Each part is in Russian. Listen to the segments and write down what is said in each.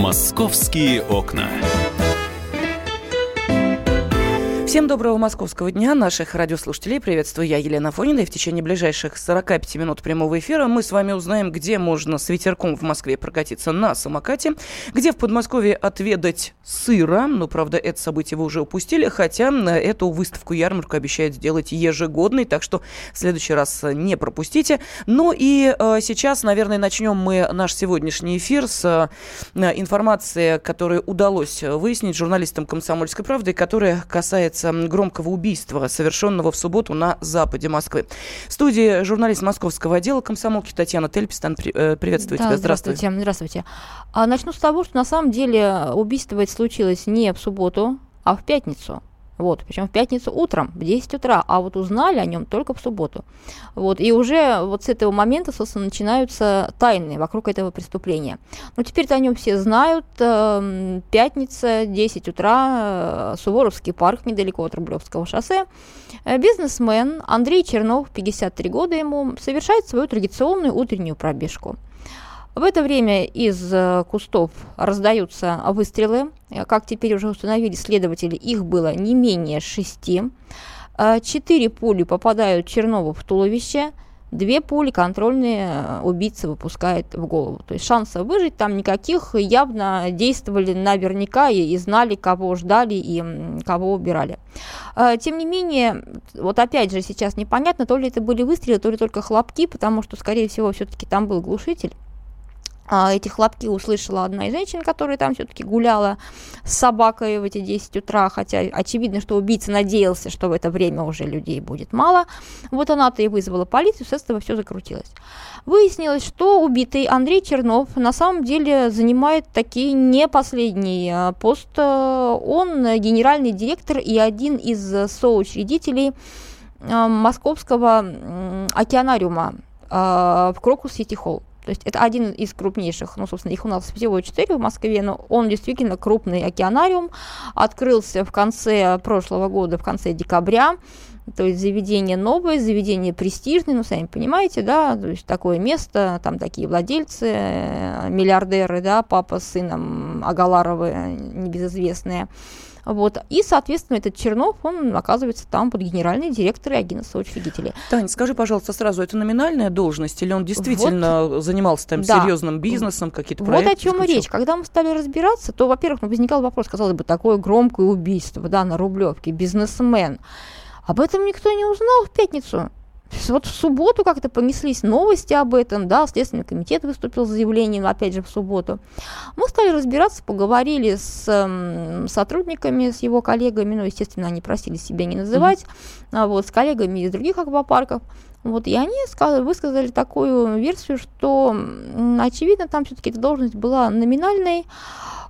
«Московские окна». Всем доброго московского дня, наших радиослушателей. Приветствую я, Елена Фонина. И в течение ближайших 45 минут прямого эфира мы с вами узнаем, где можно с ветерком в Москве прокатиться на самокате, где в Подмосковье отведать сыра. Ну, правда, это событие вы уже упустили, хотя эту выставку-ярмарку обещают сделать ежегодной, так что в следующий раз не пропустите. Ну и э, сейчас, наверное, начнем мы наш сегодняшний эфир с э, информации, которую удалось выяснить журналистам «Комсомольской правды», которая касается касается громкого убийства, совершенного в субботу на западе Москвы. В студии журналист московского отдела комсомолки Татьяна Тельпистан. Э, приветствую да, тебя. Здравствуй. Здравствуйте. Здравствуйте. А, начну с того, что на самом деле убийство это случилось не в субботу, а в пятницу. Вот, причем в пятницу утром, в 10 утра, а вот узнали о нем только в субботу. Вот, и уже вот с этого момента, собственно, начинаются тайны вокруг этого преступления. Но теперь-то о нем все знают. Э, пятница, 10 утра, э, Суворовский парк, недалеко от Рублевского шоссе. Э, бизнесмен Андрей Чернов, 53 года ему, совершает свою традиционную утреннюю пробежку. В это время из э, кустов раздаются выстрелы. Э, как теперь уже установили следователи, их было не менее шести. Э, четыре пули попадают Чернову в туловище, две пули контрольные убийца выпускает в голову. То есть шансов выжить там никаких, явно действовали наверняка и, и знали, кого ждали и кого убирали. Тем не менее, вот опять же сейчас непонятно, то ли это были выстрелы, то ли только хлопки, потому что, скорее всего, все-таки там был глушитель. А, эти хлопки услышала одна из женщин, которая там все-таки гуляла с собакой в эти 10 утра, хотя очевидно, что убийца надеялся, что в это время уже людей будет мало. Вот она-то и вызвала полицию, с этого все закрутилось. Выяснилось, что убитый Андрей Чернов на самом деле занимает такие не последний а, пост. Он генеральный директор и один из соучредителей а, московского океанариума в Крокус Сити Холл. То есть это один из крупнейших, ну, собственно, их у нас всего четыре в Москве, но он действительно крупный океанариум, открылся в конце прошлого года, в конце декабря, то есть заведение новое, заведение престижное, ну, сами понимаете, да, то есть такое место, там такие владельцы, э, миллиардеры, да, папа с сыном Агаларовы, небезызвестные, вот. И, соответственно, этот Чернов, он оказывается там под генеральный директор и один из соучредителей. Таня, скажи, пожалуйста, сразу, это номинальная должность или он действительно вот. занимался там да. серьезным бизнесом, какие-то проекты? Вот о чем и речь. Когда мы стали разбираться, то, во-первых, ну, возникал вопрос, казалось бы, такое громкое убийство, да, на Рублевке, бизнесмен. Об этом никто не узнал в пятницу. Вот в субботу как-то понеслись новости об этом, да, Следственный комитет выступил с заявлением, опять же, в субботу. Мы стали разбираться, поговорили с э, сотрудниками, с его коллегами, ну, естественно, они просили себя не называть, mm-hmm. вот, с коллегами из других аквапарков. Вот, и они сказали, высказали такую версию, что, очевидно, там все-таки эта должность была номинальной,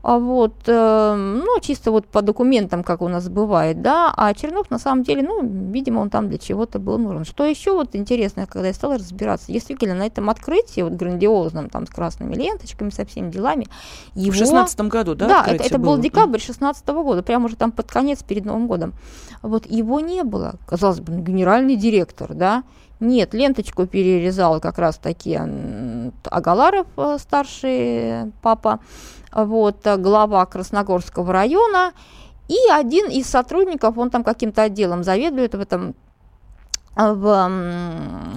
а вот, э, ну, чисто вот по документам, как у нас бывает, да, а Чернов на самом деле, ну, видимо, он там для чего-то был нужен. Что еще вот интересно, когда я стала разбираться, действительно, на этом открытии, вот грандиозном, там, с красными ленточками, со всеми делами, его... В шестнадцатом году, да? Да, это, это был декабрь шестнадцатого года, прямо уже там под конец, перед Новым годом. Вот его не было, казалось бы, генеральный директор, да, нет, ленточку перерезал как раз таки Агаларов, э, старший папа, вот, э, глава Красногорского района, и один из сотрудников, он там каким-то отделом заведует в этом в,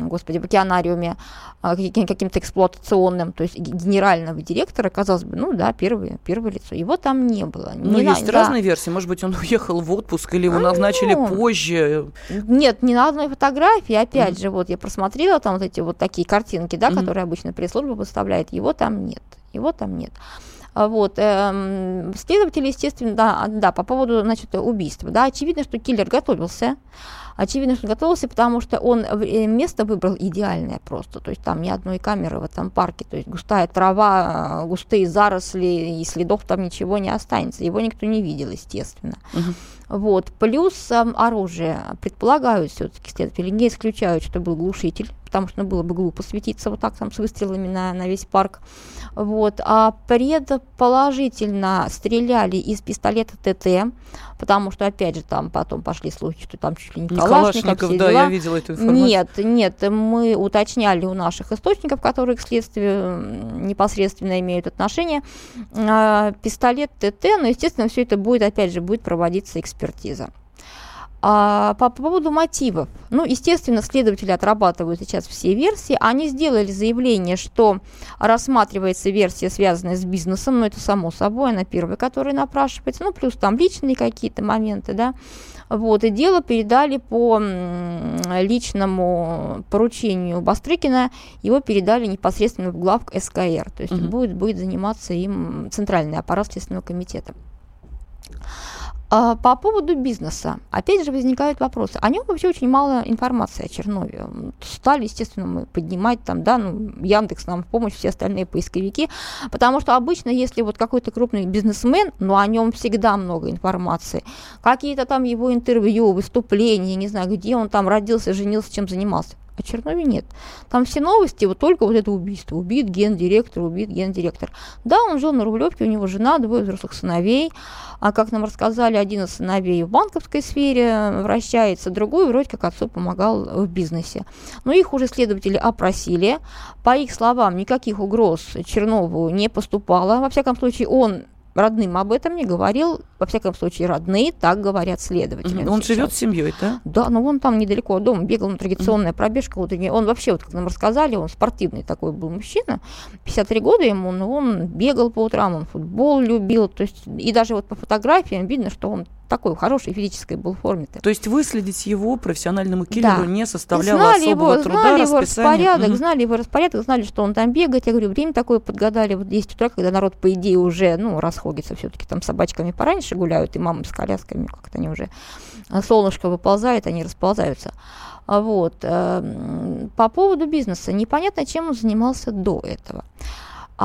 господи, в океанариуме каким-то эксплуатационным, то есть генерального директора, казалось бы, ну да, первое, первое лицо. Его там не было. Ну, не есть на, разные да. версии. Может быть, он уехал в отпуск или его а, назначили ну, позже. Нет, ни на одной фотографии. Опять mm-hmm. же, вот я просмотрела там вот эти вот такие картинки, да, mm-hmm. которые обычно пресс-служба выставляет. Его там нет. Его там нет. А, вот. Эм, следователи, естественно, да, да, по поводу, значит, убийства. Да, очевидно, что киллер готовился. Очевидно, что готовился, потому что он э, место выбрал идеальное просто. То есть там ни одной камеры в этом парке. То есть густая трава, э, густые заросли, и следов там ничего не останется. Его никто не видел, естественно. Угу. Вот. Плюс э, оружие. Предполагают все-таки следователи, не исключают, что был глушитель потому что ну, было бы глупо светиться вот так там с выстрелами на, на весь парк. Вот. А предположительно стреляли из пистолета ТТ, потому что, опять же, там потом пошли слухи, что там чуть ли не Калашников, Калашников да, дела. я видела эту информацию. Нет, нет, мы уточняли у наших источников, которые к следствию непосредственно имеют отношение. А, пистолет ТТ, но, естественно, все это будет, опять же, будет проводиться экспертиза. А по поводу мотивов. Ну, естественно, следователи отрабатывают сейчас все версии. Они сделали заявление, что рассматривается версия, связанная с бизнесом, но это само собой, она первая, которая напрашивается. Ну, плюс там личные какие-то моменты, да. Вот, и дело передали по личному поручению Бастрыкина, его передали непосредственно в главк СКР, то есть угу. будет, будет заниматься им центральный аппарат Следственного комитета. А, по поводу бизнеса, опять же, возникают вопросы. О нем вообще очень мало информации о Чернове. Стали, естественно, мы поднимать там, да, ну, Яндекс нам в помощь, все остальные поисковики, потому что обычно, если вот какой-то крупный бизнесмен, но о нем всегда много информации, какие-то там его интервью, выступления, не знаю, где он там родился, женился, чем занимался, а Чернове нет. Там все новости, вот только вот это убийство. Убит гендиректор, убит гендиректор. Да, он жил на Рублевке, у него жена, двое взрослых сыновей. А как нам рассказали, один из сыновей в банковской сфере вращается, другой вроде как отцу помогал в бизнесе. Но их уже следователи опросили. По их словам, никаких угроз Чернову не поступало. Во всяком случае, он родным об этом не говорил. Во всяком случае, родные так говорят следователи. Он живет с семьей, да? Да, но он там недалеко от дома бегал на традиционная пробежка утренняя. Он вообще, вот как нам рассказали, он спортивный такой был мужчина. 53 года ему, но он бегал по утрам, он футбол любил. То есть, и даже вот по фотографиям видно, что он такой хорошей физической был форме. -то. То есть выследить его профессиональному киллеру да. не составляло знали особого его, труда, знали его распорядок, угу. знали его распорядок, знали, что он там бегает. Я говорю, время такое подгадали вот 10 утра, когда народ, по идее, уже, ну, расходится все-таки там собачками пораньше гуляют, и мамы с колясками, как-то они уже а, солнышко выползает, они расползаются. А вот. Эм, по поводу бизнеса. Непонятно, чем он занимался до этого.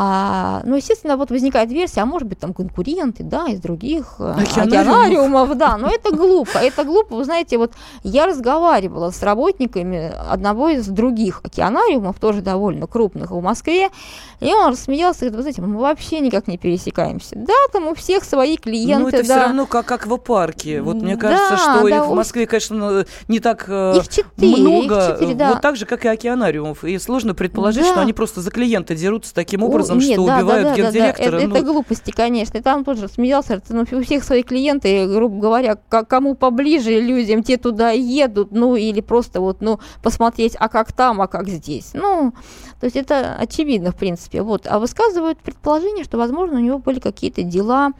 А, ну, естественно, вот возникает версия, а может быть, там конкуренты, да, из других э, океанариумов, да, но это глупо, это глупо. Вы знаете, вот я разговаривала с работниками одного из других океанариумов, тоже довольно крупных в Москве, и он рассмеялся, говорит, вы знаете, мы вообще никак не пересекаемся. Да, там у всех свои клиенты, Ну, это да. все равно как, в парке. Вот мне кажется, да, что да, их в Москве, конечно, не так э, их четыре, много, их четыре, да. вот так же, как и океанариумов, и сложно предположить, да. что они просто за клиента дерутся таким образом, образом, Нет, что да, убивают да, да, гендиректора. Да, да. Это, ну... это глупости, конечно. И там тоже смеялся, ну, у всех свои клиенты, грубо говоря, кому поближе людям, те туда едут, ну, или просто вот, ну, посмотреть, а как там, а как здесь. Ну, то есть это очевидно, в принципе. Вот. А высказывают предположение, что, возможно, у него были какие-то дела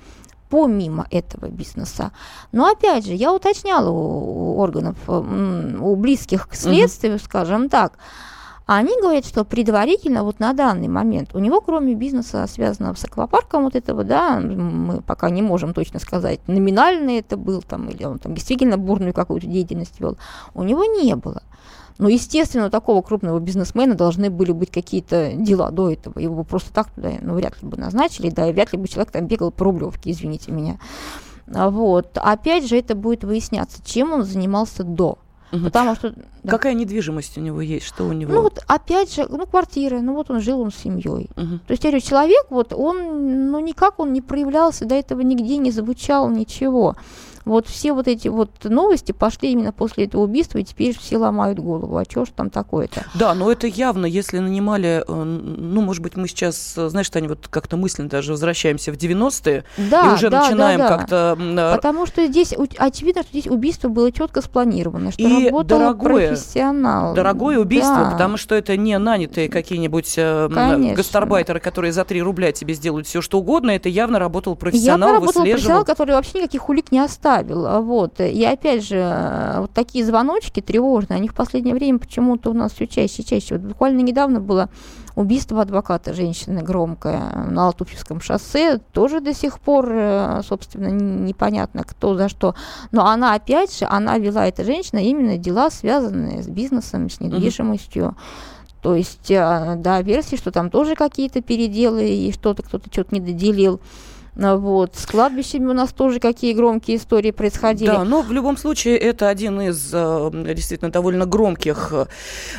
помимо этого бизнеса. Но опять же, я уточняла у органов, у близких к следствию, угу. скажем так, а они говорят, что предварительно вот на данный момент у него, кроме бизнеса, связанного с аквапарком вот этого, да, мы пока не можем точно сказать, номинально это был там, или он там действительно бурную какую-то деятельность вел, у него не было. Но, естественно, у такого крупного бизнесмена должны были быть какие-то дела до этого. Его просто так туда ну, вряд ли бы назначили, да, и вряд ли бы человек там бегал по Рублевке, извините меня. Вот. Опять же, это будет выясняться, чем он занимался до. Угу. Потому что... Да. Какая недвижимость у него есть? Что у него? Ну вот опять же, ну квартира, ну вот он жил он с семьей. Угу. То есть я говорю, человек вот он, ну никак он не проявлялся, до этого нигде не звучал ничего. Вот все вот эти вот новости пошли именно после этого убийства, и теперь все ломают голову. А что ж там такое-то? Да, но это явно, если нанимали, э, ну, может быть, мы сейчас, э, знаешь, Таня, вот как-то мысленно даже возвращаемся в 90-е, да, и уже да, начинаем да, да. как-то... Э, Потому что здесь, очевидно, что здесь убийство было четко спланировано, что и работал дорогое, профессионал. Дорогое убийство, да. потому что это не нанятые какие-нибудь Конечно. гастарбайтеры, которые за 3 рубля тебе сделают все, что угодно, это явно работал профессионал, явно работал профессионал, который вообще никаких улик не оставил оставил. Вот. И опять же, вот такие звоночки тревожные, они в последнее время почему-то у нас все чаще и чаще. Вот буквально недавно было убийство адвоката женщины громкое на Алтуфьевском шоссе. Тоже до сих пор, э, собственно, непонятно, кто за что. Но она, опять же, она вела, эта женщина, именно дела, связанные с бизнесом, с недвижимостью. То есть, э, да, версии, что там тоже какие-то переделы и что-то кто-то что-то не доделил. А, вот. С кладбищами у нас тоже какие громкие истории происходили. Да, но в любом случае это один из э, действительно довольно громких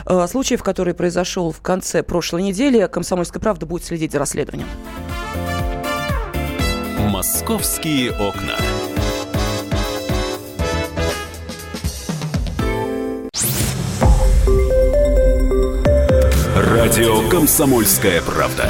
э, случаев, который произошел в конце прошлой недели. «Комсомольская правда» будет следить за расследованием. «Московские окна». Радио «Комсомольская правда».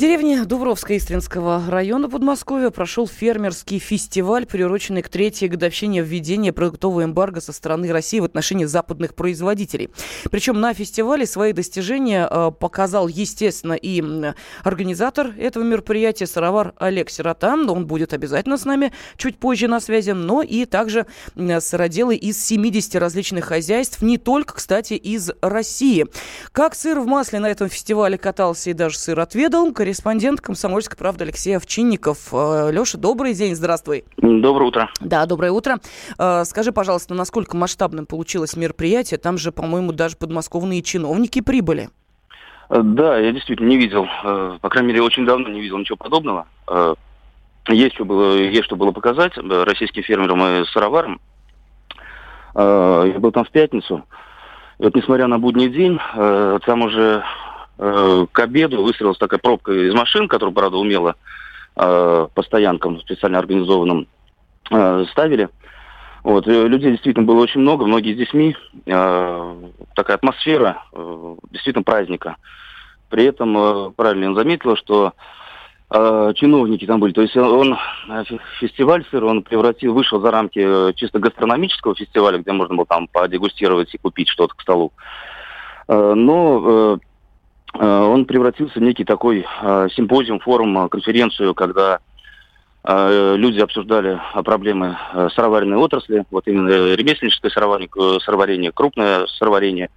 Деревне Дубровска Истринского района Подмосковья прошел фермерский фестиваль, приуроченный к третьей годовщине введения продуктового эмбарго со стороны России в отношении западных производителей. Причем на фестивале свои достижения э, показал, естественно, и организатор этого мероприятия Сыровар Олег Сиротан. Он будет обязательно с нами чуть позже на связи, но и также сыроделы из 70 различных хозяйств, не только, кстати, из России. Как сыр в масле на этом фестивале катался и даже сыр отведал, корреспондент «Комсомольской правды» Алексей Овчинников. Э, Леша, добрый день, здравствуй. Доброе утро. Да, доброе утро. Э, скажи, пожалуйста, насколько масштабным получилось мероприятие? Там же, по-моему, даже подмосковные чиновники прибыли. Э, да, я действительно не видел, по крайней мере, очень давно не видел ничего подобного. Есть что было, есть что было показать российским фермерам и сыроварам. Я был там в пятницу. И вот несмотря на будний день, там уже Э, к обеду выстроилась такая пробка из машин, которую, правда, умело э, по стоянкам специально организованным э, ставили. Вот, людей действительно было очень много, многие с детьми. такая атмосфера действительно праздника. При этом правильно он заметила, что чиновники там были. То есть он, фестиваль сыр, он превратил, вышел за рамки чисто гастрономического фестиваля, где можно было там подегустировать и купить что-то к столу. Но Э, он превратился в некий такой э, симпозиум, форум, э, конференцию, когда люди обсуждали проблемы сыроваренной отрасли, вот именно ремесленническое сыроварение, крупное сыроварение.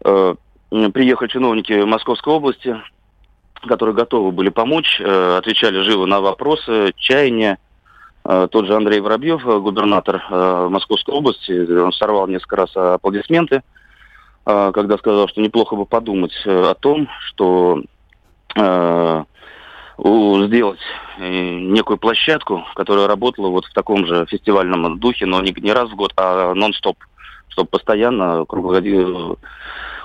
Приехали чиновники Московской области, которые готовы были помочь, отвечали живо на вопросы, чаяния. Тот же Андрей Воробьев, губернатор Московской области, он сорвал несколько раз аплодисменты – когда сказал, что неплохо бы подумать э, о том, что э, сделать э, некую площадку, которая работала вот в таком же фестивальном духе, но не, не раз в год, а нон-стоп, чтобы постоянно, круглогодично,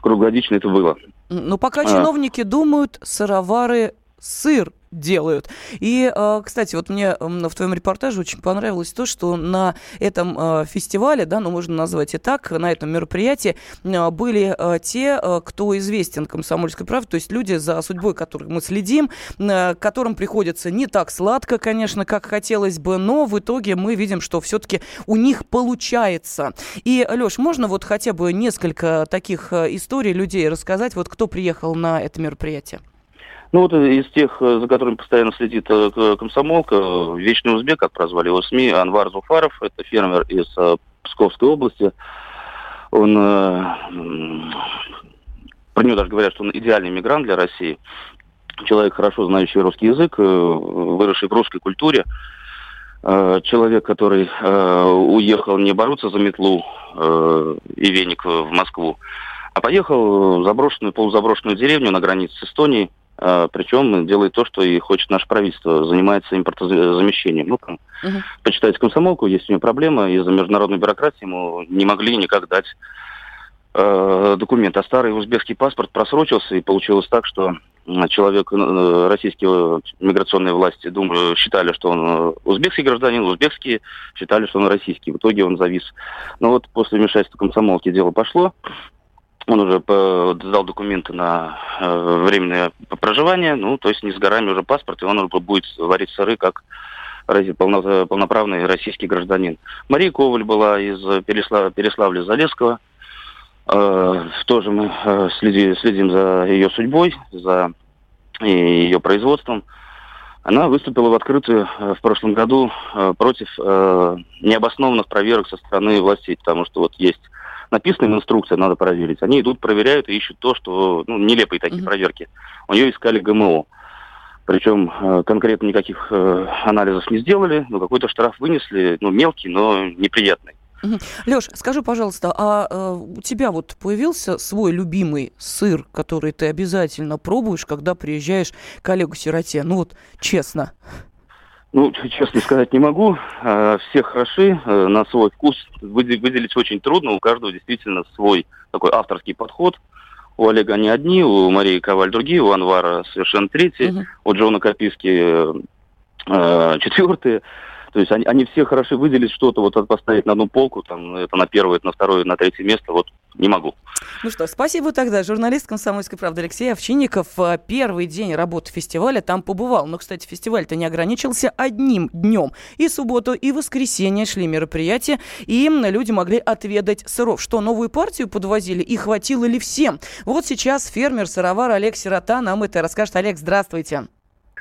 круглогодично это было. Ну, пока а. чиновники думают, сыровары сыр делают. И, э, кстати, вот мне в твоем репортаже очень понравилось то, что на этом э, фестивале, да, ну можно назвать и так, на этом мероприятии э, были те, кто известен комсомольской правде, то есть люди, за судьбой которых мы следим, которым приходится не так сладко, конечно, как хотелось бы, но в итоге мы видим, что все-таки у них получается. И, Леш, можно вот хотя бы несколько таких историй людей рассказать, вот кто приехал на это мероприятие? Ну вот из тех, э, за которыми постоянно следит э, комсомолка, Вечный Узбек, как прозвали его СМИ, Анвар Зуфаров, это фермер из э, Псковской области. Он, про него даже говорят, что он идеальный мигрант для России. Человек, хорошо знающий русский язык, выросший в русской культуре. Человек, который уехал не бороться за метлу и веник в Москву, а поехал в заброшенную, полузаброшенную деревню на границе с Эстонией, причем делает то, что и хочет наше правительство, занимается импортозамещением. Ну, там, uh-huh. почитайте комсомолку, есть у него проблема, из-за международной бюрократии ему не могли никак дать э, документ. А старый узбекский паспорт просрочился, и получилось так, что человек, э, российские миграционные власти думали, считали, что он э, узбекский гражданин, узбекские считали, что он российский. В итоге он завис. Но вот после вмешательства комсомолки дело пошло. Он уже сдал документы на э, временное проживание, ну, то есть не с горами уже паспорт, и он уже будет варить сыры как полно, полноправный российский гражданин. Мария Коваль была из Переслав, Переславля-Залесского. Э, тоже мы э, следи, следим за ее судьбой, за ее производством. Она выступила в открытую в прошлом году против необоснованных проверок со стороны властей, потому что вот есть написана инструкция, надо проверить. Они идут, проверяют и ищут то, что, ну, нелепые такие mm-hmm. проверки. У нее искали ГМО. Причем э, конкретно никаких э, анализов не сделали, но какой-то штраф вынесли, ну, мелкий, но неприятный. Леш, скажи, пожалуйста, а, а у тебя вот появился свой любимый сыр, который ты обязательно пробуешь, когда приезжаешь к Олегу Сироте? Ну вот, честно. Ну, честно сказать не могу. А, все хороши, э, на свой вкус выделить очень трудно. У каждого действительно свой такой авторский подход. У Олега они одни, у Марии Коваль другие, у Анвара совершенно третьи, угу. у Джона Каписки э, э четвертые. То есть они, они все хорошо выделить что-то, вот поставить на одну полку, там, это на первое, это на второе, на третье место, вот не могу. Ну что, спасибо тогда. Журналист «Комсомольской правды» Алексей Овчинников э, первый день работы фестиваля там побывал. Но, кстати, фестиваль-то не ограничился одним днем. И субботу, и воскресенье шли мероприятия, и люди могли отведать сыров. Что, новую партию подвозили? И хватило ли всем? Вот сейчас фермер-сыровар Олег Сирота нам это расскажет. Олег, здравствуйте.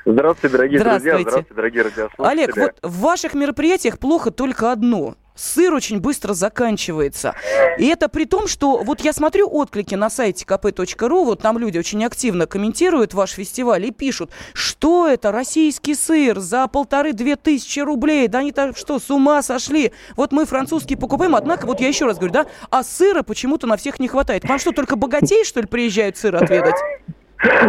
Здравствуйте, дорогие здравствуйте. друзья, здравствуйте, дорогие радиослушатели. Олег, вот в ваших мероприятиях плохо только одно. Сыр очень быстро заканчивается. И это при том, что вот я смотрю отклики на сайте kp.ru, вот там люди очень активно комментируют ваш фестиваль и пишут, что это российский сыр за полторы-две тысячи рублей, да они там что, с ума сошли? Вот мы французский покупаем, однако, вот я еще раз говорю, да, а сыра почему-то на всех не хватает. Вам что, только богатей, что ли, приезжают сыр отведать?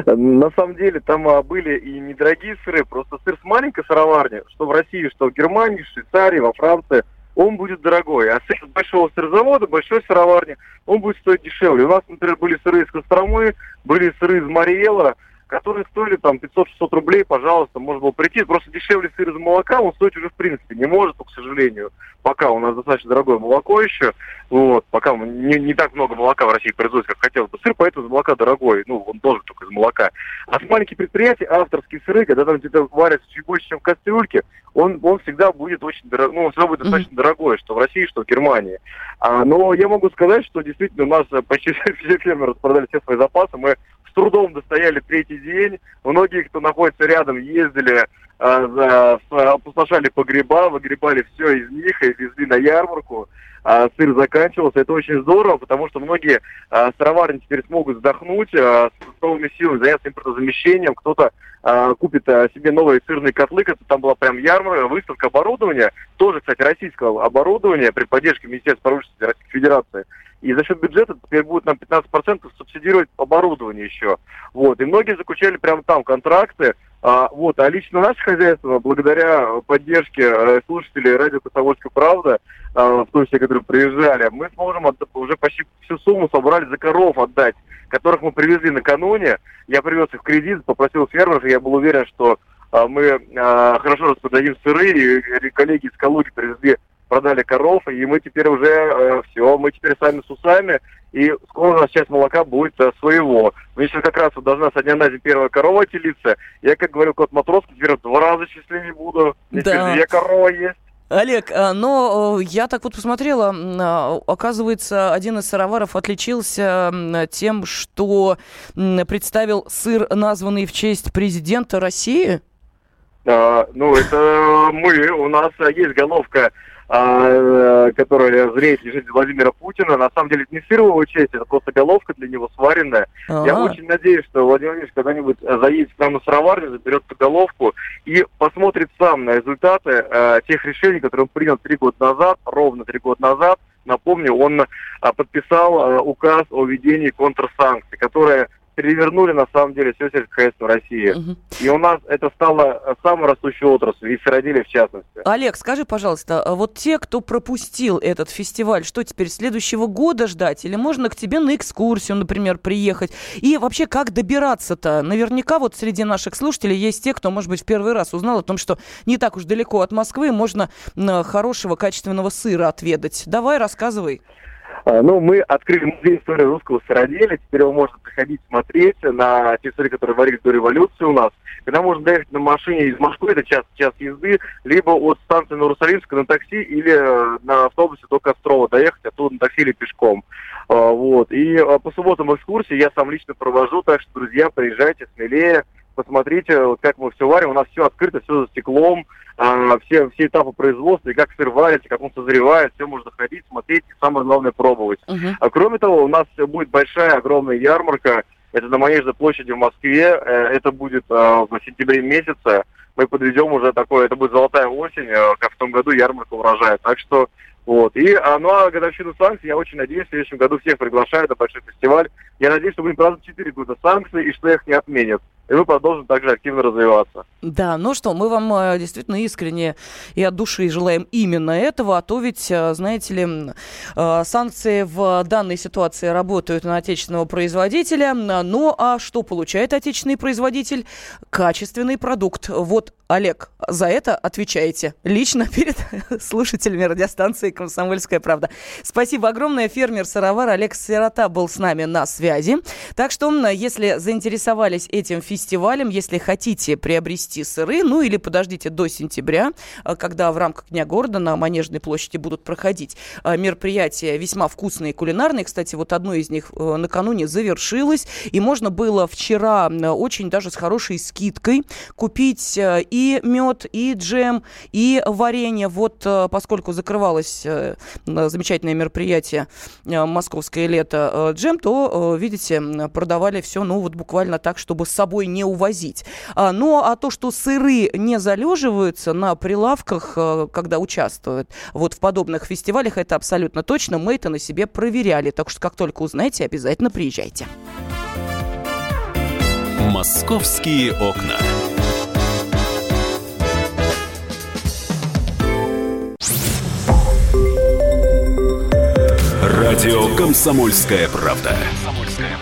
На самом деле там а, были и недорогие сыры, просто сыр с маленькой сыроварни, что в России, что в Германии, в Швейцарии, во Франции, он будет дорогой. А сыр большого сырзавода, большой сыроварни, он будет стоить дешевле. У нас, например, были сыры из Костромы, были сыры из Мариэла, которые стоили там 500-600 рублей, пожалуйста, можно было прийти. Просто дешевле сыр из молока, он стоить уже в принципе не может, к сожалению. Пока у нас достаточно дорогое молоко еще, вот, пока не, не так много молока в России производится, как хотелось бы сыр, поэтому из молока дорогой, ну, он должен только из молока. А с маленьких предприятий авторские сыры, когда там где-то варятся чуть больше, чем в кастрюльке, он, он всегда будет очень дорогой, ну, он всегда будет достаточно mm-hmm. дорогой, что в России, что в Германии. А, но я могу сказать, что действительно у нас почти все фермеры распродали все свои запасы, мы с трудом достояли третий день. Многие, кто находится рядом, ездили, э, опустошали погреба, выгребали все из них и везли на ярмарку. А сыр заканчивался. Это очень здорово, потому что многие а, сыроварни теперь смогут вздохнуть а, с новыми силами, заняться импортозамещением. Кто-то а, купит а, себе новые сырные котлы, это там была прям ярмарка, выставка оборудования, тоже, кстати, российского оборудования при поддержке Министерства промышленности Российской Федерации. И за счет бюджета теперь будет нам 15% субсидировать оборудование еще. Вот. И многие заключали прямо там контракты. А, вот. А лично наше хозяйство, благодаря поддержке э, слушателей радио «Комсомольская правда», а, в том числе, которые приезжали, мы сможем от, уже почти всю сумму собрали за коров отдать, которых мы привезли накануне. Я привез их в кредит, попросил фермеров, и я был уверен, что а, мы а, хорошо распродадим сыры, и коллеги из Калуги привезли продали коров, и мы теперь уже э, все, мы теперь сами с усами, и скоро у нас часть молока будет э, своего. Мы сейчас как раз вот должна со дня на день первая корова телиться. Я, как говорю, кот Матроский, теперь в два раза счастливее буду. Да. Две коровы есть. Олег, а, но э, я так вот посмотрела, а, оказывается, один из сыроваров отличился тем, что представил сыр, названный в честь президента России. А, ну, это мы, у нас есть головка э, которая зреет лежит Владимира Путина. На самом деле это не сыр в его честь, это просто головка для него сваренная. А-а-а. Я очень надеюсь, что Владимир Владимирович когда-нибудь заедет к нам на сыроварню, заберет эту головку и посмотрит сам на результаты э, тех решений, которые он принял три года назад, ровно три года назад. Напомню, он а, подписал а, указ о введении контрсанкций, которые перевернули на самом деле все сельскохозяйство России. Угу. И у нас это стало самой растущей отраслью, и сыроделие в частности. Олег, скажи, пожалуйста, а вот те, кто пропустил этот фестиваль, что теперь следующего года ждать? Или можно к тебе на экскурсию, например, приехать? И вообще, как добираться-то? Наверняка вот среди наших слушателей есть те, кто, может быть, в первый раз узнал о том, что не так уж далеко от Москвы можно хорошего, качественного сыра отведать. Давай, рассказывай. А, ну, мы открыли музей истории русского сыроделия. Теперь его можно приходить смотреть на те сыры, которые варили до революции у нас. Когда можно доехать на машине из Москвы, это час, час езды, либо от станции Новосалинска на такси или э, на автобусе до Кострова доехать, оттуда на такси или пешком. А, вот. И а, по субботам экскурсии я сам лично провожу, так что, друзья, приезжайте смелее, посмотрите, вот как мы все варим. У нас все открыто, все за стеклом, а, все, все этапы производства, и как сыр варится, как он созревает, все можно ходить, смотреть, и самое главное пробовать. Uh-huh. А кроме того, у нас будет большая, огромная ярмарка, это на Манежной площади в Москве, э, это будет э, в сентябре месяце, мы подведем уже такое, это будет золотая осень, э, как в том году ярмарка урожая. Так что Вот. И, а, ну, а годовщину санкций, я очень надеюсь, в следующем году всех приглашаю на большой фестиваль. Я надеюсь, что будем праздновать 4 года санкций и что их не отменят и мы продолжим также активно развиваться. Да, ну что, мы вам э, действительно искренне и от души желаем именно этого, а то ведь, э, знаете ли, э, санкции в данной ситуации работают на отечественного производителя, ну а что получает отечественный производитель? Качественный продукт. Вот Олег, за это отвечаете лично перед слушателями радиостанции «Комсомольская правда». Спасибо огромное. Фермер-сыровар Олег Сирота был с нами на связи. Так что, если заинтересовались этим фестивалем, если хотите приобрести сыры, ну или подождите до сентября, э, когда в рамках Дня города на Манежной площади будут проходить э, мероприятия весьма вкусные и кулинарные. Кстати, вот одно из них э, накануне завершилось, и можно было вчера очень даже с хорошей скидкой купить и мед, и джем, и варенье. Вот поскольку закрывалось замечательное мероприятие «Московское лето» джем, то, видите, продавали все, ну, вот буквально так, чтобы с собой не увозить. А, ну, а то, что сыры не залеживаются на прилавках, когда участвуют вот в подобных фестивалях, это абсолютно точно. Мы это на себе проверяли. Так что, как только узнаете, обязательно приезжайте. «Московские окна». Радио «Комсомольская правда».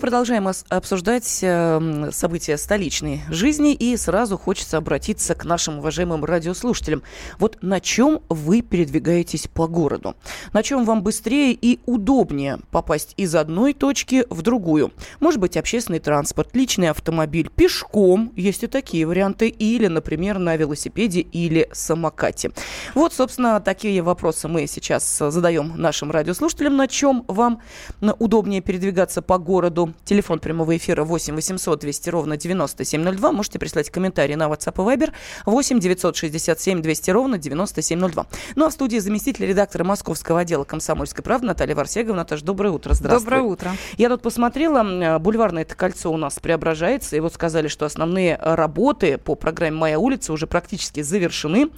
Продолжаем обсуждать э, события столичной жизни, и сразу хочется обратиться к нашим уважаемым радиослушателям. Вот на чем вы передвигаетесь по городу? На чем вам быстрее и удобнее попасть из одной точки в другую? Может быть, общественный транспорт, личный автомобиль, пешком, есть и такие варианты, или, например, на велосипеде или самокате. Вот, собственно, такие вопросы мы сейчас задаем нашим радиослушателям. На чем вам удобнее передвигаться по городу? Телефон прямого эфира 8 800 200 ровно 9702. Можете прислать комментарии на WhatsApp и Viber 8 967 200 ровно 9702. Ну а в студии заместитель редактора московского отдела «Комсомольской правды» Наталья Варсеговна. Наташа, доброе утро. Здравствуй. Доброе утро. Я тут посмотрела, бульварное это кольцо у нас преображается, и вот сказали, что основные работы по программе «Моя улица» уже практически завершены.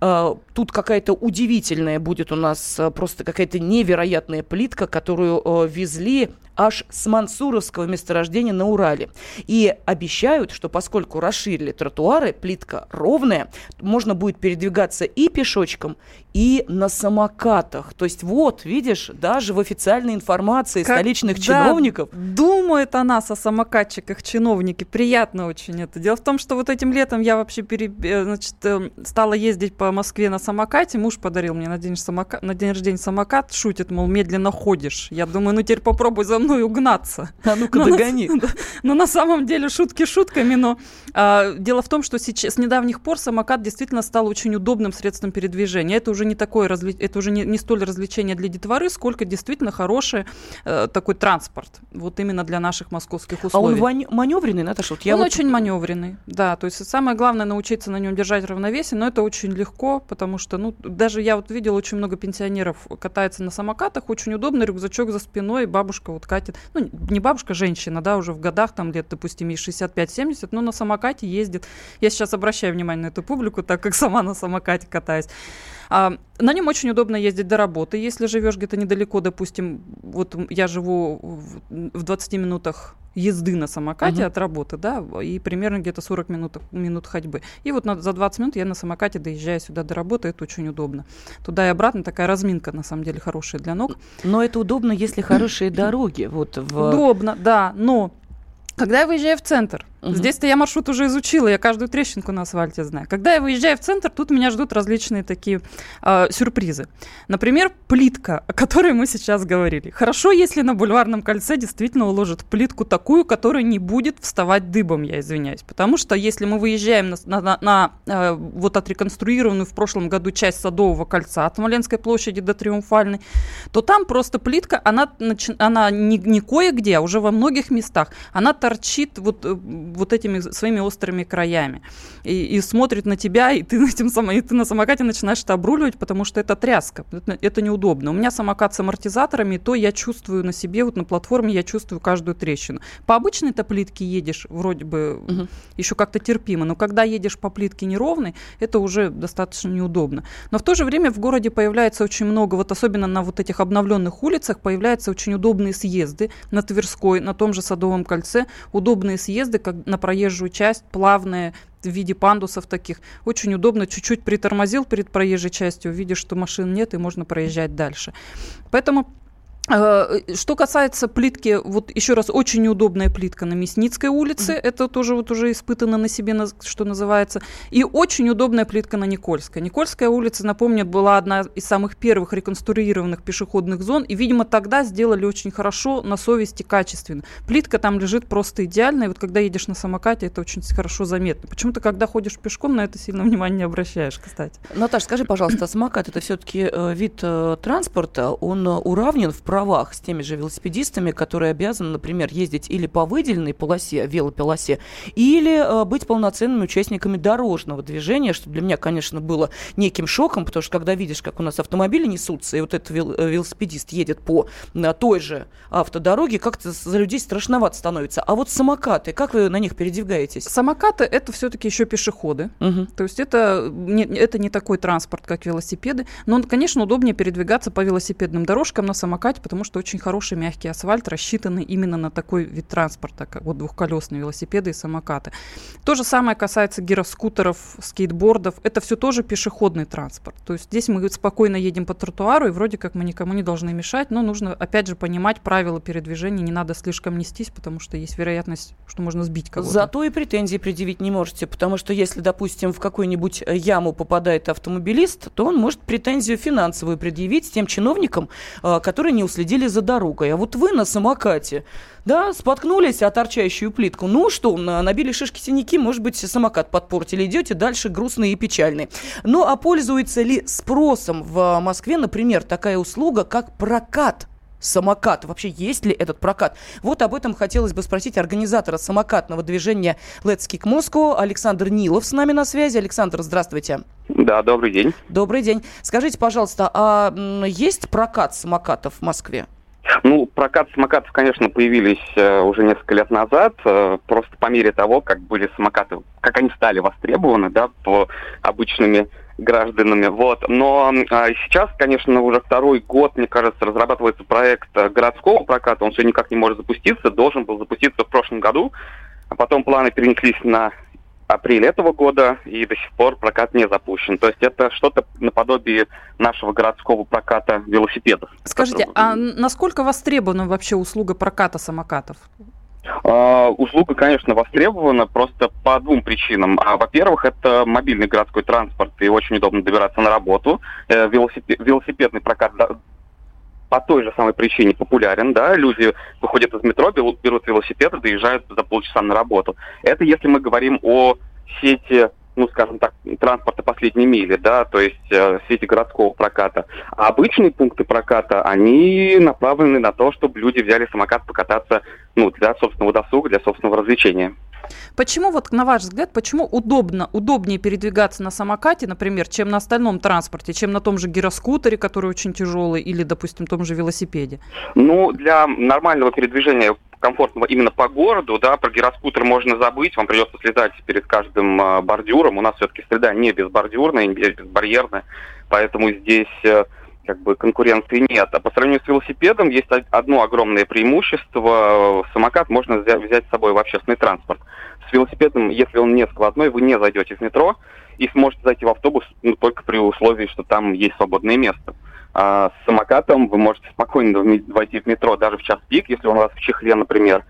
А, тут какая-то удивительная будет у нас просто какая-то невероятная плитка, которую везли аж с Мансуровского месторождения на Урале. И обещают, что поскольку расширили тротуары, плитка ровная, можно будет передвигаться и пешочком, и на самокатах. То есть вот, видишь, даже в официальной информации как, столичных да, чиновников... Думают о нас, о самокатчиках, чиновники. Приятно очень это. Дело в том, что вот этим летом я вообще пере, э, значит, э, стала ездить по Москве на самокате. Муж подарил мне на день, самока... на день рождения самокат. Шутит, мол, медленно ходишь. Я думаю, ну теперь попробуй за мной угнаться. А ну-ка но догони. На, но на самом деле шутки шутками, но а, дело в том, что сейчас, с недавних пор самокат действительно стал очень удобным средством передвижения. Это уже не такое, разли... это уже не, не столь развлечение для детворы, сколько действительно хороший э, такой транспорт. Вот именно для наших московских условий. А он маневренный, Наташа? Вот я он вот... очень маневренный, да. То есть самое главное научиться на нем держать равновесие, но это очень легко, потому что, ну, даже я вот видела очень много пенсионеров катается на самокатах, очень удобно, рюкзачок за спиной, бабушка вот катит ну, не бабушка, женщина, да, уже в годах, там лет, допустим, ей 65-70, но на самокате ездит. Я сейчас обращаю внимание на эту публику, так как сама на самокате катаюсь. А, на нем очень удобно ездить до работы, если живешь где-то недалеко, допустим, вот я живу в 20 минутах езды на самокате uh-huh. от работы, да, и примерно где-то 40 минут, минут ходьбы. И вот на, за 20 минут я на самокате доезжаю сюда до работы, это очень удобно. Туда и обратно такая разминка, на самом деле, хорошая для ног. Но это удобно, если хорошие дороги. Вот в... Удобно, да, но когда я выезжаю в центр, Угу. Здесь-то я маршрут уже изучила, я каждую трещинку на асфальте знаю. Когда я выезжаю в центр, тут меня ждут различные такие э, сюрпризы. Например, плитка, о которой мы сейчас говорили. Хорошо, если на бульварном кольце действительно уложат плитку такую, которая не будет вставать дыбом, я извиняюсь. Потому что если мы выезжаем на, на, на, на э, вот отреконструированную в прошлом году часть Садового кольца от Смоленской площади до Триумфальной, то там просто плитка, она, она не, не кое-где, а уже во многих местах, она торчит вот э, вот этими своими острыми краями. И, и смотрит на тебя, и ты, на этим само, и ты на самокате начинаешь это обруливать, потому что это тряска. Это, это неудобно. У меня самокат с амортизаторами, то я чувствую на себе, вот на платформе я чувствую каждую трещину. По обычной-то плитке едешь, вроде бы угу. еще как-то терпимо, но когда едешь по плитке неровной, это уже достаточно неудобно. Но в то же время в городе появляется очень много, вот особенно на вот этих обновленных улицах, появляются очень удобные съезды на Тверской, на том же Садовом кольце, удобные съезды, как на проезжую часть, плавные, в виде пандусов таких. Очень удобно, чуть-чуть притормозил перед проезжей частью, видишь, что машин нет, и можно проезжать дальше. Поэтому что касается плитки, вот еще раз, очень неудобная плитка на Мясницкой улице, mm-hmm. это тоже вот уже испытано на себе, что называется, и очень удобная плитка на Никольской. Никольская улица, напомню, была одна из самых первых реконструированных пешеходных зон, и, видимо, тогда сделали очень хорошо, на совести, качественно. Плитка там лежит просто идеально, и вот когда едешь на самокате, это очень хорошо заметно. Почему-то, когда ходишь пешком, на это сильно внимания не обращаешь, кстати. Наташа, скажи, пожалуйста, самокат это все-таки э, вид э, транспорта, он уравнен в правах с теми же велосипедистами, которые обязаны, например, ездить или по выделенной полосе, велополосе, или э, быть полноценными участниками дорожного движения, что для меня, конечно, было неким шоком, потому что когда видишь, как у нас автомобили несутся, и вот этот вел- э, велосипедист едет по на той же автодороге, как-то за людей страшновато становится. А вот самокаты, как вы на них передвигаетесь? Самокаты это все-таки еще пешеходы. Угу. То есть это не, это не такой транспорт, как велосипеды. Но, конечно, удобнее передвигаться по велосипедным дорожкам на самокате, потому что очень хороший мягкий асфальт, рассчитанный именно на такой вид транспорта, как вот двухколесные велосипеды и самокаты. То же самое касается гироскутеров, скейтбордов. Это все тоже пешеходный транспорт. То есть здесь мы спокойно едем по тротуару, и вроде как мы никому не должны мешать, но нужно, опять же, понимать правила передвижения, не надо слишком нестись, потому что есть вероятность, что можно сбить кого-то. Зато и претензии предъявить не можете, потому что если, допустим, в какую-нибудь яму попадает автомобилист, то он может претензию финансовую предъявить тем чиновникам, а, которые не уследили за дорогой. А вот вы на самокате, да, споткнулись о торчащую плитку. Ну что, набили шишки синяки, может быть, самокат подпортили. Идете дальше грустный и печальный. Ну а пользуется ли спросом в Москве, например, такая услуга, как прокат самокат. Вообще, есть ли этот прокат? Вот об этом хотелось бы спросить организатора самокатного движения Let's Kick Moscow Александр Нилов с нами на связи. Александр, здравствуйте. Да, добрый день. Добрый день. Скажите, пожалуйста, а есть прокат самокатов в Москве? Ну, прокат самокатов, конечно, появились э, уже несколько лет назад, э, просто по мере того, как были самокаты, как они стали востребованы, да, по обычными гражданами. Вот. Но а, сейчас, конечно, уже второй год, мне кажется, разрабатывается проект э, городского проката. Он все никак не может запуститься. Должен был запуститься в прошлом году. А потом планы перенеслись на апрель этого года, и до сих пор прокат не запущен. То есть это что-то наподобие нашего городского проката велосипедов. Скажите, а насколько востребована вообще услуга проката самокатов? Uh, услуга, конечно, востребована просто по двум причинам. А, во-первых, это мобильный городской транспорт, и очень удобно добираться на работу. Э, велосипед, велосипедный прокат по той же самой причине популярен, да, люди выходят из метро, берут, велосипед и доезжают за полчаса на работу. Это если мы говорим о сети ну, скажем так, транспорта последней мили, да, то есть э, сети городского проката. А обычные пункты проката, они направлены на то, чтобы люди взяли самокат покататься, ну, для собственного досуга, для собственного развлечения. Почему, вот на ваш взгляд, почему удобно, удобнее передвигаться на самокате, например, чем на остальном транспорте, чем на том же гироскутере, который очень тяжелый, или, допустим, том же велосипеде? Ну, для нормального передвижения комфортного именно по городу, да, про гироскутер можно забыть, вам придется слезать перед каждым э, бордюром. У нас все-таки среда не безбордюрная, не безбарьерная, поэтому здесь э, как бы конкуренции нет. А по сравнению с велосипедом есть одно огромное преимущество. Самокат можно взять с собой в общественный транспорт. С велосипедом, если он не складной, вы не зайдете в метро и сможете зайти в автобус ну, только при условии, что там есть свободное место. А с самокатом вы можете спокойно войти в метро даже в час пик, если он у вас в чехле, например.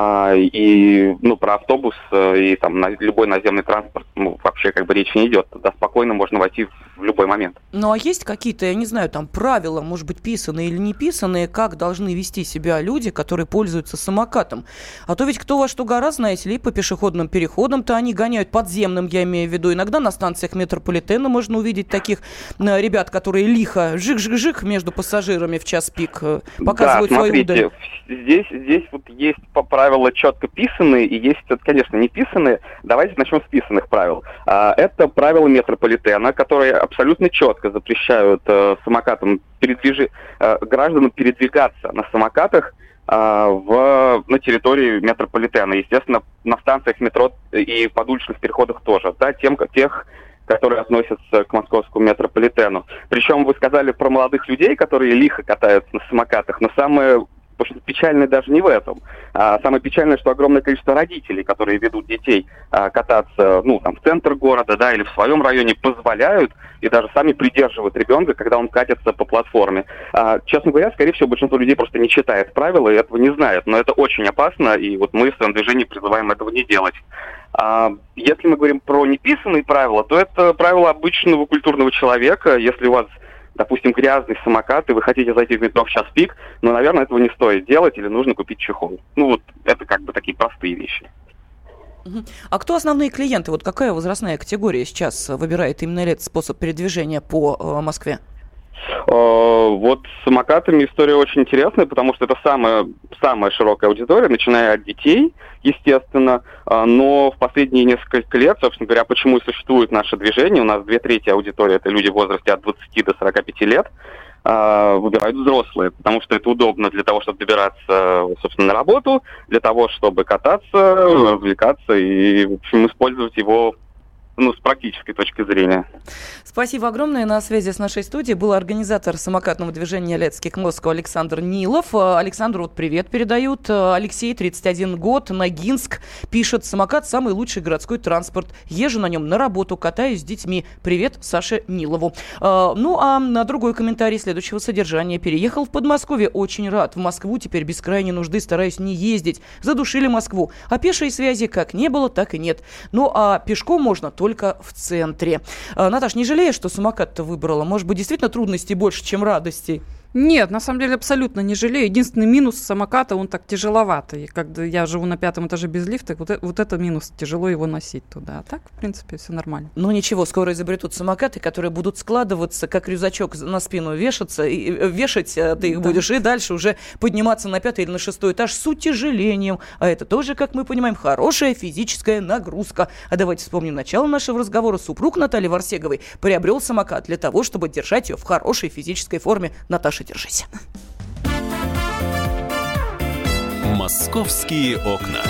А, и ну, про автобус э, и там на любой наземный транспорт ну, вообще как бы речи не идет. Туда спокойно можно войти в любой момент. Ну а есть какие-то, я не знаю, там правила, может быть, писанные или не писанные, как должны вести себя люди, которые пользуются самокатом? А то ведь кто во что гора, знаете ли, по пешеходным переходам-то они гоняют подземным, я имею в виду. Иногда на станциях метрополитена можно увидеть таких э, ребят, которые лихо жик-жик-жик между пассажирами в час пик э, показывают да, свою удаль. Здесь, здесь вот есть правила четко писанные и есть, конечно, не писанные. Давайте начнем с писанных правил. А, это правила метрополитена, которые абсолютно четко запрещают э, самокатам передвижи... Э, гражданам передвигаться на самокатах э, в, на территории метрополитена. Естественно, на станциях метро и подуличных переходах тоже. Да, тем, тех, которые относятся к московскому метрополитену. Причем вы сказали про молодых людей, которые лихо катаются на самокатах, но самое Потому что печальное даже не в этом. А самое печальное, что огромное количество родителей, которые ведут детей а, кататься, ну, там, в центр города, да, или в своем районе, позволяют и даже сами придерживают ребенка, когда он катится по платформе. А, честно говоря, скорее всего, большинство людей просто не читает правила и этого не знает. Но это очень опасно, и вот мы в своем движении призываем этого не делать. А, если мы говорим про неписанные правила, то это правила обычного культурного человека. Если у вас допустим, грязный самокат, и вы хотите зайти в метро в час пик, но, наверное, этого не стоит делать, или нужно купить чехол. Ну, вот это как бы такие простые вещи. А кто основные клиенты? Вот какая возрастная категория сейчас выбирает именно этот способ передвижения по э, Москве? Э, вот с самокатами история очень интересная, потому что это самая, самая широкая аудитория, начиная от детей, естественно, э, но в последние несколько лет, собственно говоря, почему и существует наше движение, у нас две трети аудитории это люди в возрасте от 20 до 45 лет, э, выбирают взрослые, потому что это удобно для того, чтобы добираться, собственно, на работу, для того, чтобы кататься, развлекаться и, в общем, использовать его ну, с практической точки зрения. Спасибо огромное. На связи с нашей студией был организатор самокатного движения «Лецких Москва» Александр Нилов. Александру вот привет передают. Алексей, 31 год, Ногинск, пишет, самокат – самый лучший городской транспорт. Езжу на нем на работу, катаюсь с детьми. Привет Саше Нилову. А, ну, а на другой комментарий следующего содержания. Переехал в Подмосковье, очень рад. В Москву теперь без крайней нужды стараюсь не ездить. Задушили Москву. А пешей связи как не было, так и нет. Ну, а пешком можно только только в центре. А, Наташ, не жалеешь, что самокат-то выбрала? Может быть, действительно трудностей больше, чем радостей? Нет, на самом деле абсолютно не жалею. Единственный минус самоката, он так тяжеловатый. Когда я живу на пятом этаже без лифта, вот, это, вот это минус, тяжело его носить туда. А так, в принципе, все нормально. Ну ничего, скоро изобретут самокаты, которые будут складываться, как рюкзачок на спину вешаться, и э, вешать э, ты их да. будешь, и дальше уже подниматься на пятый или на шестой этаж с утяжелением. А это тоже, как мы понимаем, хорошая физическая нагрузка. А давайте вспомним начало нашего разговора. Супруг Натальи Варсеговой приобрел самокат для того, чтобы держать ее в хорошей физической форме. Наташа Маша, держись. Московские окна.